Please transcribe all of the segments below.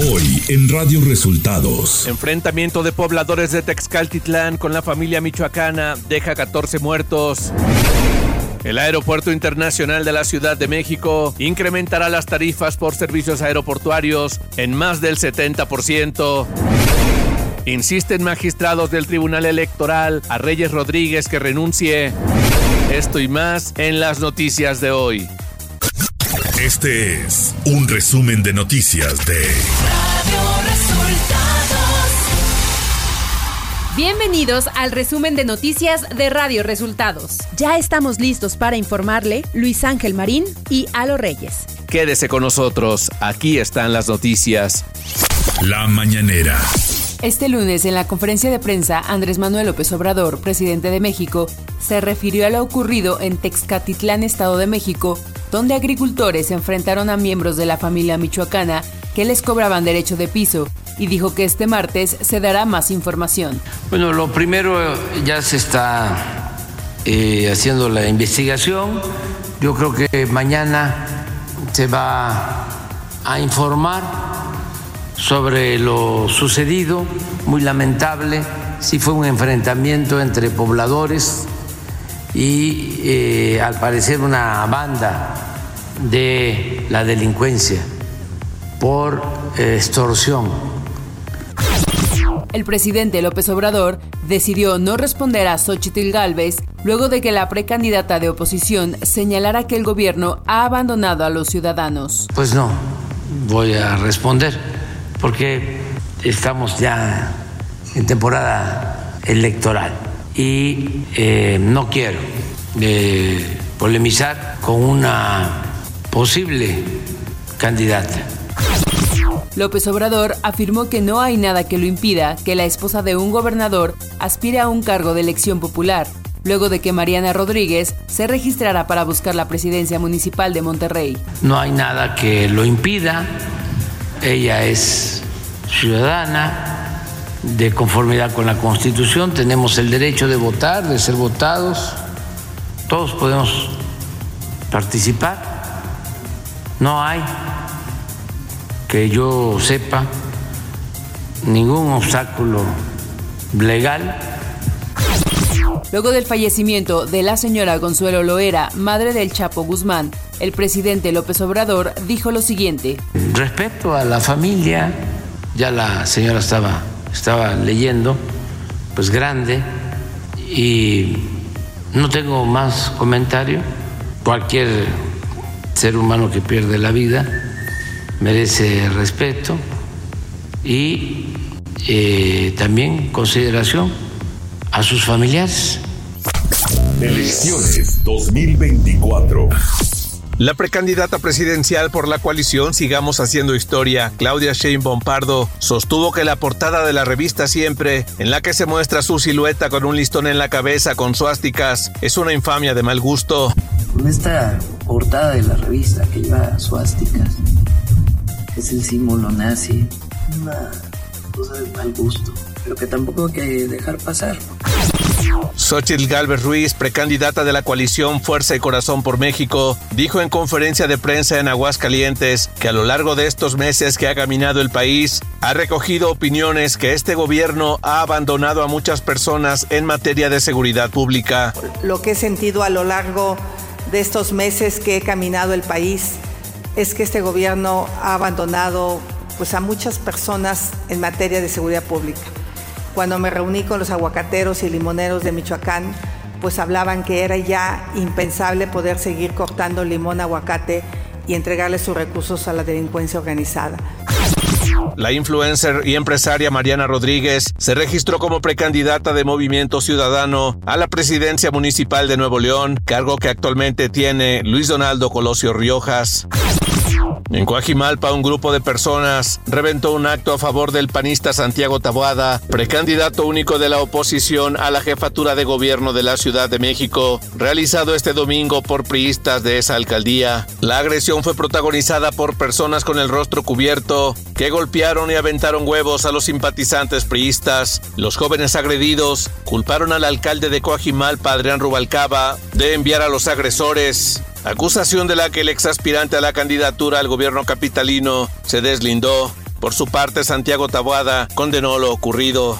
Hoy en Radio Resultados. Enfrentamiento de pobladores de Texcaltitlán con la familia michoacana deja 14 muertos. El Aeropuerto Internacional de la Ciudad de México incrementará las tarifas por servicios aeroportuarios en más del 70%. Insisten magistrados del Tribunal Electoral a Reyes Rodríguez que renuncie. Esto y más en las noticias de hoy. Este es un resumen de noticias de Radio Resultados. Bienvenidos al resumen de noticias de Radio Resultados. Ya estamos listos para informarle Luis Ángel Marín y Alo Reyes. Quédese con nosotros, aquí están las noticias. La mañanera. Este lunes, en la conferencia de prensa, Andrés Manuel López Obrador, presidente de México, se refirió a lo ocurrido en Texcatitlán, Estado de México, donde agricultores se enfrentaron a miembros de la familia michoacana que les cobraban derecho de piso y dijo que este martes se dará más información. Bueno, lo primero ya se está eh, haciendo la investigación. Yo creo que mañana se va a informar sobre lo sucedido, muy lamentable, sí fue un enfrentamiento entre pobladores y eh, al parecer una banda de la delincuencia por extorsión. El presidente López Obrador decidió no responder a Xochitl Gálvez luego de que la precandidata de oposición señalara que el gobierno ha abandonado a los ciudadanos. Pues no, voy a responder porque estamos ya en temporada electoral y eh, no quiero eh, polemizar con una posible candidata. López Obrador afirmó que no hay nada que lo impida que la esposa de un gobernador aspire a un cargo de elección popular, luego de que Mariana Rodríguez se registrara para buscar la presidencia municipal de Monterrey. No hay nada que lo impida ella es ciudadana de conformidad con la Constitución, tenemos el derecho de votar, de ser votados, todos podemos participar, no hay que yo sepa ningún obstáculo legal Luego del fallecimiento de la señora Consuelo Loera, madre del Chapo Guzmán, el presidente López Obrador dijo lo siguiente. Respecto a la familia, ya la señora estaba, estaba leyendo, pues grande, y no tengo más comentario. Cualquier ser humano que pierde la vida merece respeto y eh, también consideración a sus familiares. Elecciones 2024. La precandidata presidencial por la coalición Sigamos Haciendo Historia, Claudia Sheinbaum Pardo, sostuvo que la portada de la revista Siempre, en la que se muestra su silueta con un listón en la cabeza con suásticas, es una infamia de mal gusto. Con esta portada de la revista que lleva suásticas, es el símbolo nazi, una cosa de mal gusto lo que tampoco hay que dejar pasar. Xochitl Galvez Ruiz, precandidata de la coalición Fuerza y Corazón por México, dijo en conferencia de prensa en Aguascalientes que a lo largo de estos meses que ha caminado el país, ha recogido opiniones que este gobierno ha abandonado a muchas personas en materia de seguridad pública. Lo que he sentido a lo largo de estos meses que he caminado el país es que este gobierno ha abandonado pues, a muchas personas en materia de seguridad pública. Cuando me reuní con los aguacateros y limoneros de Michoacán, pues hablaban que era ya impensable poder seguir cortando limón aguacate y entregarle sus recursos a la delincuencia organizada. La influencer y empresaria Mariana Rodríguez se registró como precandidata de Movimiento Ciudadano a la presidencia municipal de Nuevo León, cargo que actualmente tiene Luis Donaldo Colosio Riojas. En Coajimalpa, un grupo de personas reventó un acto a favor del panista Santiago Taboada, precandidato único de la oposición a la jefatura de gobierno de la Ciudad de México, realizado este domingo por priistas de esa alcaldía. La agresión fue protagonizada por personas con el rostro cubierto que golpearon y aventaron huevos a los simpatizantes priistas. Los jóvenes agredidos culparon al alcalde de Coajimalpa, Adrián Rubalcaba, de enviar a los agresores acusación de la que el ex aspirante a la candidatura al gobierno capitalino se deslindó. Por su parte, Santiago Taboada condenó lo ocurrido.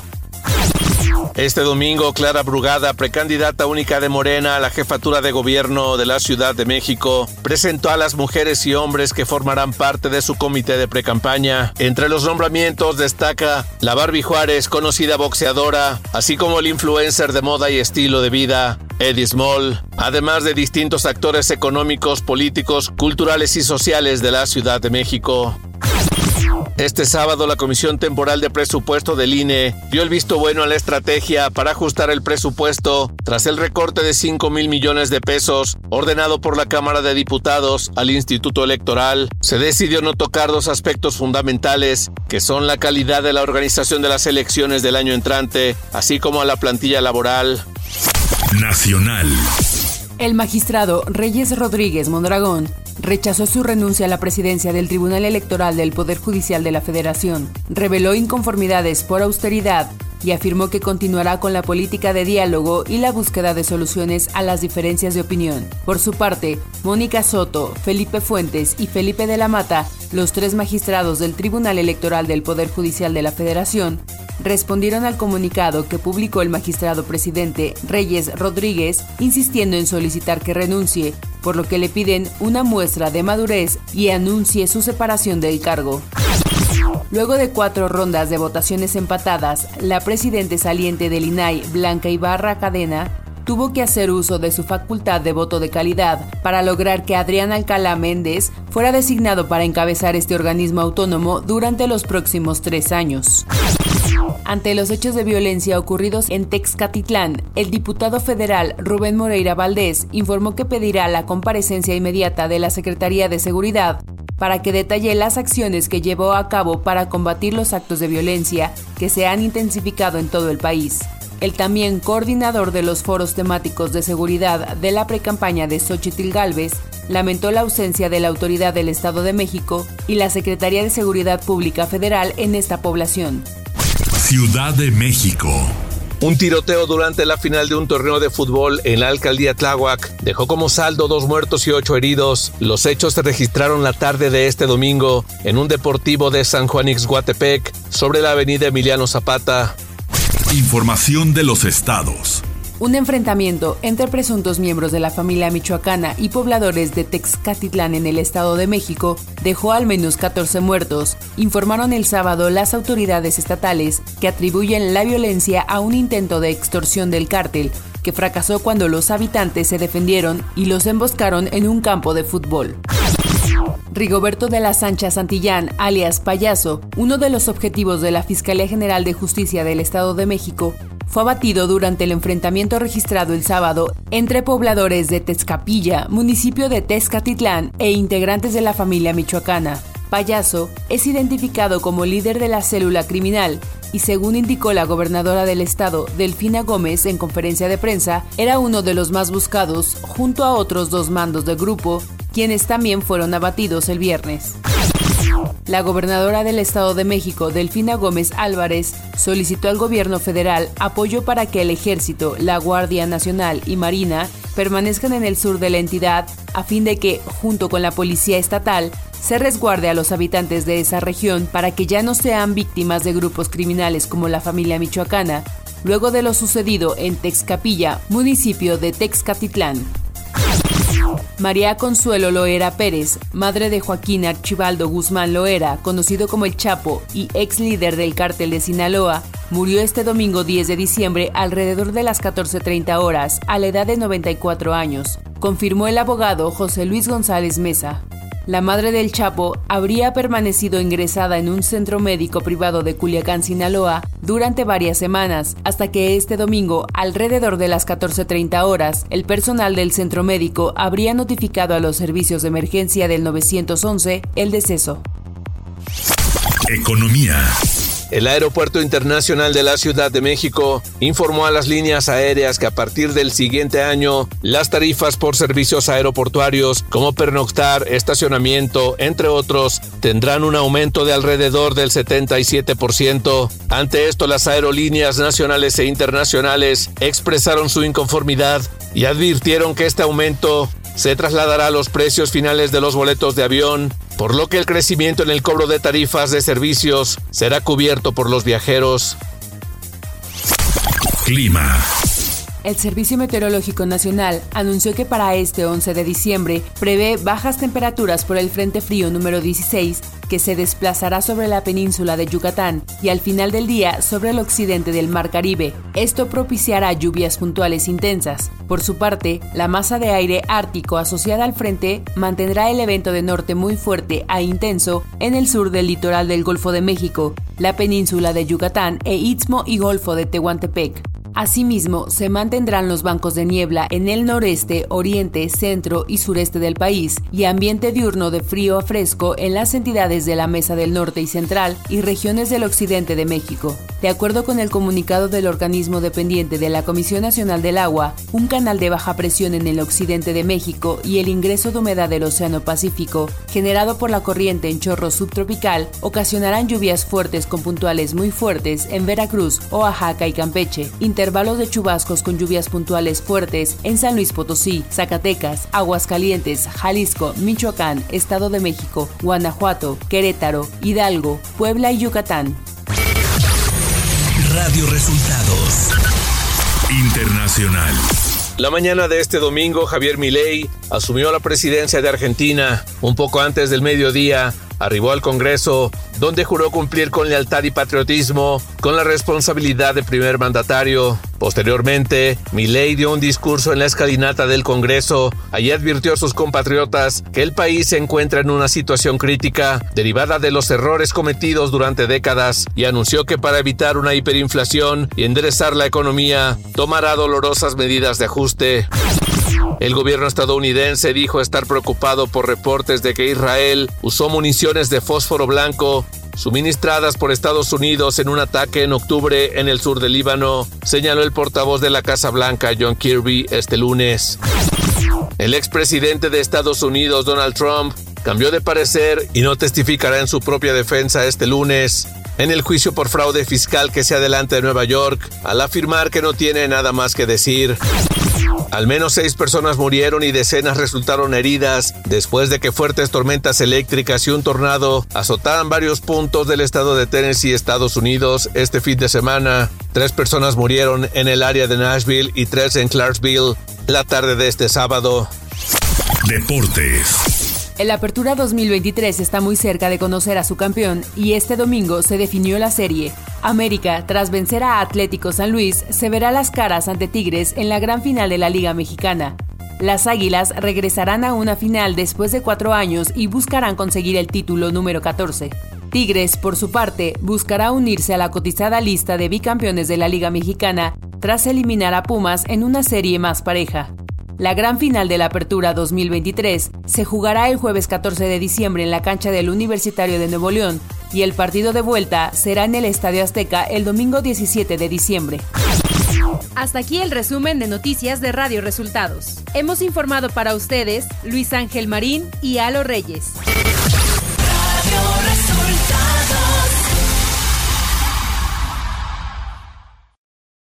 Este domingo, Clara Brugada, precandidata única de Morena a la jefatura de gobierno de la Ciudad de México, presentó a las mujeres y hombres que formarán parte de su comité de precampaña. Entre los nombramientos destaca la Barbie Juárez, conocida boxeadora, así como el influencer de moda y estilo de vida, Eddie Small, además de distintos actores económicos, políticos, culturales y sociales de la Ciudad de México. Este sábado la Comisión Temporal de Presupuesto del INE dio el visto bueno a la estrategia para ajustar el presupuesto tras el recorte de 5 mil millones de pesos ordenado por la Cámara de Diputados al Instituto Electoral. Se decidió no tocar dos aspectos fundamentales, que son la calidad de la organización de las elecciones del año entrante, así como a la plantilla laboral. Nacional. El magistrado Reyes Rodríguez Mondragón rechazó su renuncia a la presidencia del Tribunal Electoral del Poder Judicial de la Federación, reveló inconformidades por austeridad y afirmó que continuará con la política de diálogo y la búsqueda de soluciones a las diferencias de opinión. Por su parte, Mónica Soto, Felipe Fuentes y Felipe de la Mata, los tres magistrados del Tribunal Electoral del Poder Judicial de la Federación, respondieron al comunicado que publicó el magistrado presidente Reyes Rodríguez, insistiendo en solicitar que renuncie, por lo que le piden una muestra de madurez y anuncie su separación del cargo. Luego de cuatro rondas de votaciones empatadas, la presidente saliente del INAI, Blanca Ibarra Cadena, tuvo que hacer uso de su facultad de voto de calidad para lograr que Adrián Alcalá Méndez fuera designado para encabezar este organismo autónomo durante los próximos tres años. Ante los hechos de violencia ocurridos en Texcatitlán, el diputado federal Rubén Moreira Valdés informó que pedirá la comparecencia inmediata de la Secretaría de Seguridad para que detalle las acciones que llevó a cabo para combatir los actos de violencia que se han intensificado en todo el país. El también coordinador de los foros temáticos de seguridad de la precampaña de Xochitl Galvez lamentó la ausencia de la autoridad del Estado de México y la Secretaría de Seguridad Pública Federal en esta población. Ciudad de México. Un tiroteo durante la final de un torneo de fútbol en la alcaldía Tláhuac dejó como saldo dos muertos y ocho heridos. Los hechos se registraron la tarde de este domingo en un deportivo de San Juan Ixguatepec sobre la avenida Emiliano Zapata. Información de los estados. Un enfrentamiento entre presuntos miembros de la familia michoacana y pobladores de Texcatitlán en el Estado de México dejó al menos 14 muertos, informaron el sábado las autoridades estatales que atribuyen la violencia a un intento de extorsión del cártel, que fracasó cuando los habitantes se defendieron y los emboscaron en un campo de fútbol. Rigoberto de la Sancha Santillán, alias Payaso, uno de los objetivos de la Fiscalía General de Justicia del Estado de México, fue abatido durante el enfrentamiento registrado el sábado entre pobladores de Tezcapilla, municipio de Tezcatitlán, e integrantes de la familia michoacana. Payaso es identificado como líder de la célula criminal y según indicó la gobernadora del estado, Delfina Gómez, en conferencia de prensa, era uno de los más buscados junto a otros dos mandos del grupo, quienes también fueron abatidos el viernes. La gobernadora del Estado de México, Delfina Gómez Álvarez, solicitó al gobierno federal apoyo para que el ejército, la Guardia Nacional y Marina permanezcan en el sur de la entidad a fin de que, junto con la policía estatal, se resguarde a los habitantes de esa región para que ya no sean víctimas de grupos criminales como la familia michoacana, luego de lo sucedido en Texcapilla, municipio de Texcatitlán. María Consuelo Loera Pérez, madre de Joaquín Archibaldo Guzmán Loera, conocido como el Chapo y ex líder del cártel de Sinaloa, murió este domingo 10 de diciembre alrededor de las 14.30 horas, a la edad de 94 años, confirmó el abogado José Luis González Mesa. La madre del Chapo habría permanecido ingresada en un centro médico privado de Culiacán, Sinaloa, durante varias semanas, hasta que este domingo, alrededor de las 14.30 horas, el personal del centro médico habría notificado a los servicios de emergencia del 911 el deceso. Economía. El Aeropuerto Internacional de la Ciudad de México informó a las líneas aéreas que a partir del siguiente año las tarifas por servicios aeroportuarios como pernoctar, estacionamiento, entre otros, tendrán un aumento de alrededor del 77%. Ante esto, las aerolíneas nacionales e internacionales expresaron su inconformidad y advirtieron que este aumento se trasladará a los precios finales de los boletos de avión por lo que el crecimiento en el cobro de tarifas de servicios será cubierto por los viajeros. Clima. El Servicio Meteorológico Nacional anunció que para este 11 de diciembre prevé bajas temperaturas por el Frente Frío número 16 que se desplazará sobre la península de Yucatán y al final del día sobre el occidente del Mar Caribe. Esto propiciará lluvias puntuales intensas. Por su parte, la masa de aire ártico asociada al frente mantendrá el evento de norte muy fuerte a intenso en el sur del litoral del Golfo de México, la península de Yucatán e Istmo y Golfo de Tehuantepec. Asimismo, se mantendrán los bancos de niebla en el noreste, oriente, centro y sureste del país y ambiente diurno de frío a fresco en las entidades de la Mesa del Norte y Central y regiones del occidente de México. De acuerdo con el comunicado del organismo dependiente de la Comisión Nacional del Agua, un canal de baja presión en el occidente de México y el ingreso de humedad del Océano Pacífico, generado por la corriente en chorro subtropical, ocasionarán lluvias fuertes con puntuales muy fuertes en Veracruz, Oaxaca y Campeche, intervalos de chubascos con lluvias puntuales fuertes en San Luis Potosí, Zacatecas, Aguascalientes, Jalisco, Michoacán, Estado de México, Guanajuato, Querétaro, Hidalgo, Puebla y Yucatán. Radio Resultados Internacional. La mañana de este domingo, Javier Milei asumió la presidencia de Argentina. Un poco antes del mediodía, arribó al Congreso, donde juró cumplir con lealtad y patriotismo con la responsabilidad de primer mandatario. Posteriormente, Milei dio un discurso en la escalinata del Congreso. Allí advirtió a sus compatriotas que el país se encuentra en una situación crítica derivada de los errores cometidos durante décadas y anunció que para evitar una hiperinflación y enderezar la economía, tomará dolorosas medidas de ajuste. El gobierno estadounidense dijo estar preocupado por reportes de que Israel usó municiones de fósforo blanco suministradas por Estados Unidos en un ataque en octubre en el sur del Líbano, señaló el portavoz de la Casa Blanca John Kirby este lunes. El expresidente de Estados Unidos Donald Trump cambió de parecer y no testificará en su propia defensa este lunes en el juicio por fraude fiscal que se adelanta en Nueva York, al afirmar que no tiene nada más que decir. Al menos seis personas murieron y decenas resultaron heridas después de que fuertes tormentas eléctricas y un tornado azotaran varios puntos del estado de Tennessee, Estados Unidos, este fin de semana. Tres personas murieron en el área de Nashville y tres en Clarksville la tarde de este sábado. Deportes. El Apertura 2023 está muy cerca de conocer a su campeón y este domingo se definió la serie. América, tras vencer a Atlético San Luis, se verá las caras ante Tigres en la gran final de la Liga Mexicana. Las Águilas regresarán a una final después de cuatro años y buscarán conseguir el título número 14. Tigres, por su parte, buscará unirse a la cotizada lista de bicampeones de la Liga Mexicana tras eliminar a Pumas en una serie más pareja. La gran final de la Apertura 2023 se jugará el jueves 14 de diciembre en la cancha del Universitario de Nuevo León y el partido de vuelta será en el Estadio Azteca el domingo 17 de diciembre. Hasta aquí el resumen de noticias de Radio Resultados. Hemos informado para ustedes Luis Ángel Marín y Alo Reyes.